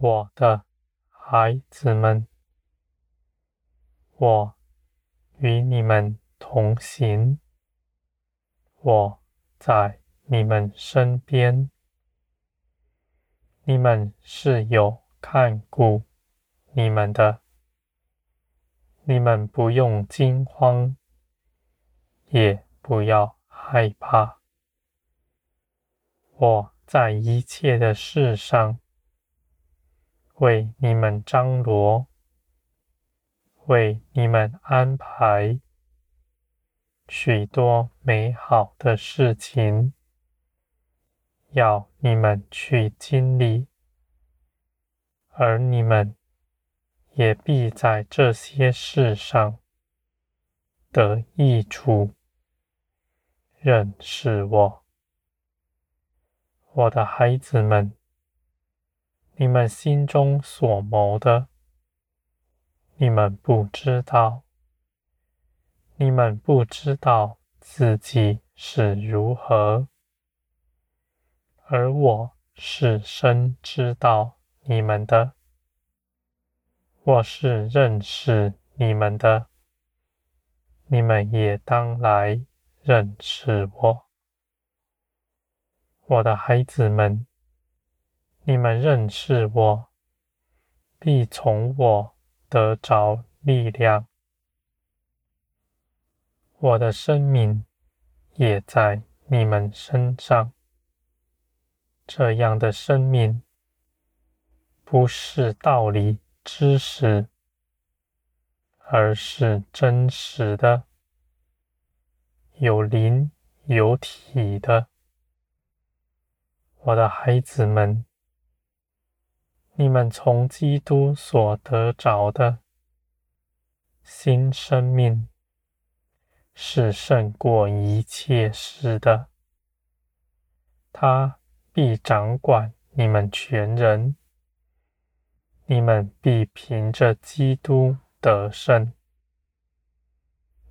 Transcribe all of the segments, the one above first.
我的孩子们，我与你们同行，我在你们身边，你们是有看顾你们的，你们不用惊慌，也不要害怕。我在一切的事上为你们张罗，为你们安排许多美好的事情，要你们去经历，而你们也必在这些事上得益处，认识我。我的孩子们，你们心中所谋的，你们不知道，你们不知道自己是如何，而我是深知道你们的，我是认识你们的，你们也当来认识我。我的孩子们，你们认识我，必从我得着力量。我的生命也在你们身上。这样的生命，不是道理、知识，而是真实的，有灵有体的。我的孩子们，你们从基督所得着的新生命，是胜过一切事的。他必掌管你们全人，你们必凭着基督得胜。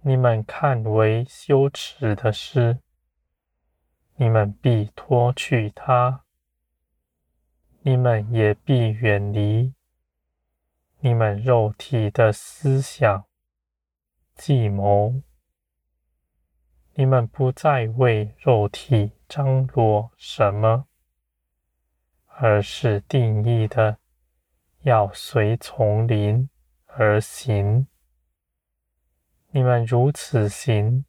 你们看为羞耻的事，你们必脱去它，你们也必远离你们肉体的思想、计谋。你们不再为肉体张罗什么，而是定义的要随丛林而行。你们如此行，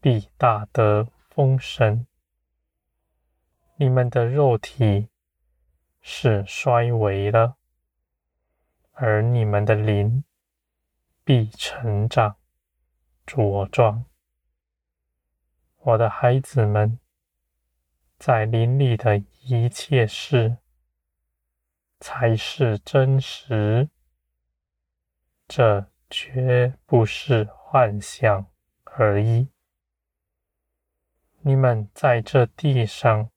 必大得丰盛，你们的肉体是衰微了，而你们的灵必成长茁壮。我的孩子们，在林里的一切事才是真实，这绝不是幻想而已。你们在这地上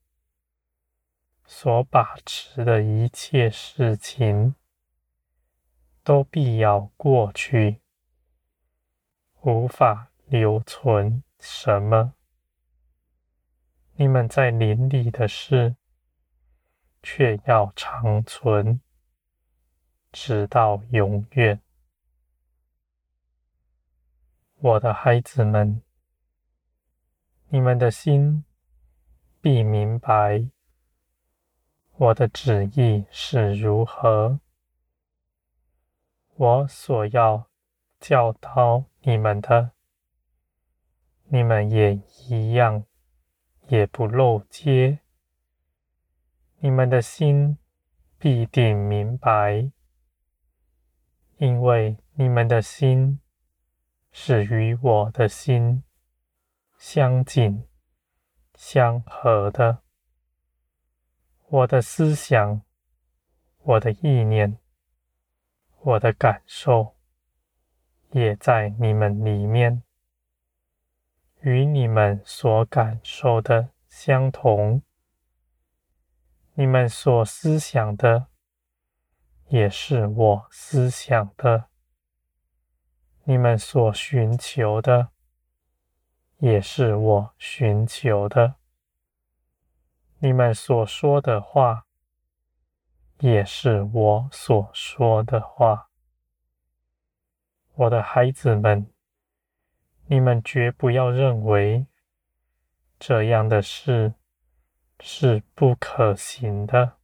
所把持的一切事情，都必要过去，无法留存什么。你们在林里的事，却要长存，直到永远。我的孩子们。你们的心必明白我的旨意是如何。我所要教导你们的，你们也一样，也不漏接。你们的心必定明白，因为你们的心是与我的心相近、相合的，我的思想、我的意念、我的感受，也在你们里面，与你们所感受的相同。你们所思想的，也是我思想的；你们所寻求的，也是我寻求的，你们所说的话，也是我所说的话。我的孩子们，你们绝不要认为这样的事是不可行的。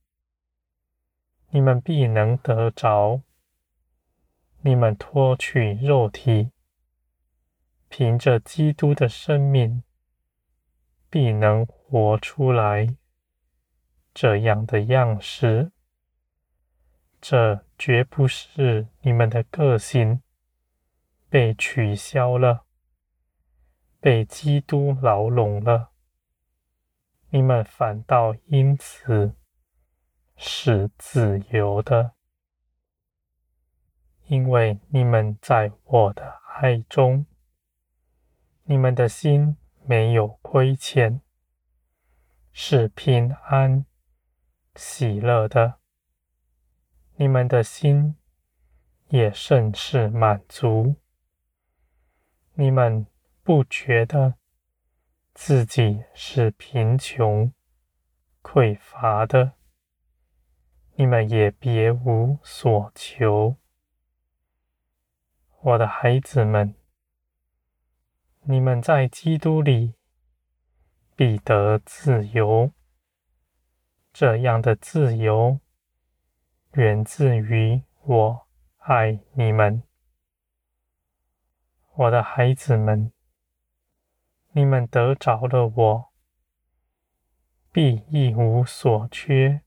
你们必能得着。你们脱去肉体，凭着基督的生命，必能活出来这样的样式。这绝不是你们的个性被取消了，被基督牢笼了，你们反倒因此是自由的。因为你们在我的爱中，你们的心没有亏欠，是平安喜乐的；你们的心也甚是满足。你们不觉得自己是贫穷匮乏的，你们也别无所求。我的孩子们，你们在基督里必得自由。这样的自由源自于我爱你们。我的孩子们，你们得着了我，必一无所缺。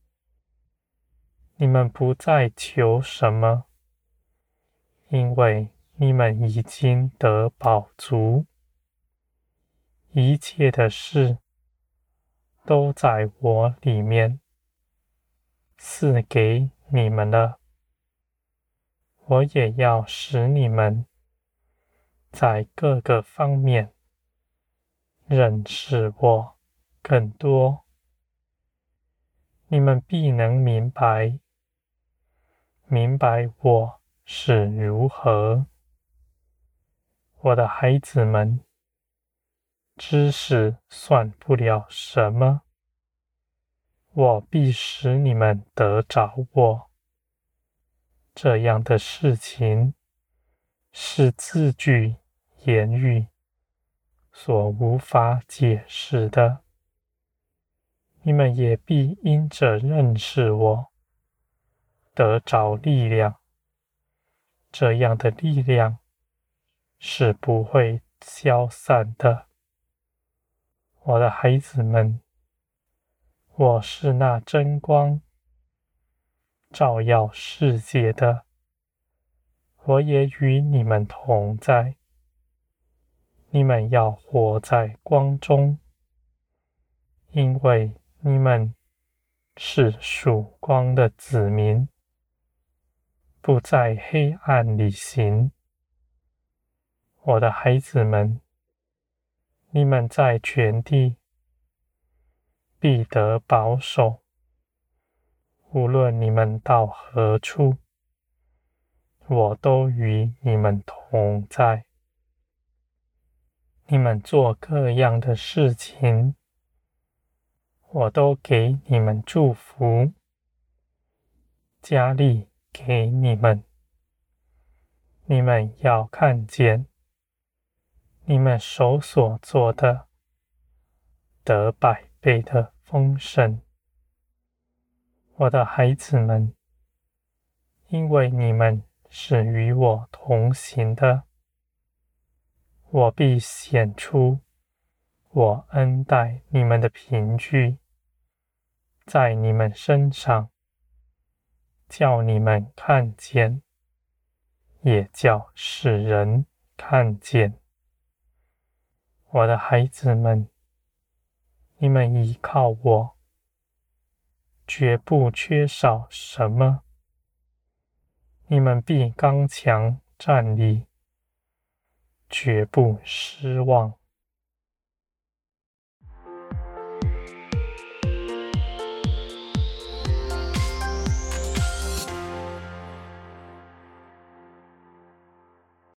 你们不再求什么，因为你们已经得饱足，一切的事都在我里面赐给你们了。我也要使你们在各个方面认识我更多，你们必能明白，明白我是如何。我的孩子们，知识算不了什么，我必使你们得着我。这样的事情是字句言语所无法解释的，你们也必因着认识我，得着力量。这样的力量。是不会消散的，我的孩子们。我是那真光，照耀世界的。我也与你们同在。你们要活在光中，因为你们是曙光的子民，不在黑暗里行。我的孩子们，你们在全地必得保守，无论你们到何处，我都与你们同在。你们做各样的事情，我都给你们祝福，加力给你们。你们要看见。你们手所做的，得百倍的丰盛，我的孩子们，因为你们是与我同行的，我必显出我恩待你们的凭据，在你们身上，叫你们看见，也叫世人看见。我的孩子们，你们依靠我，绝不缺少什么。你们必刚强站立，绝不失望。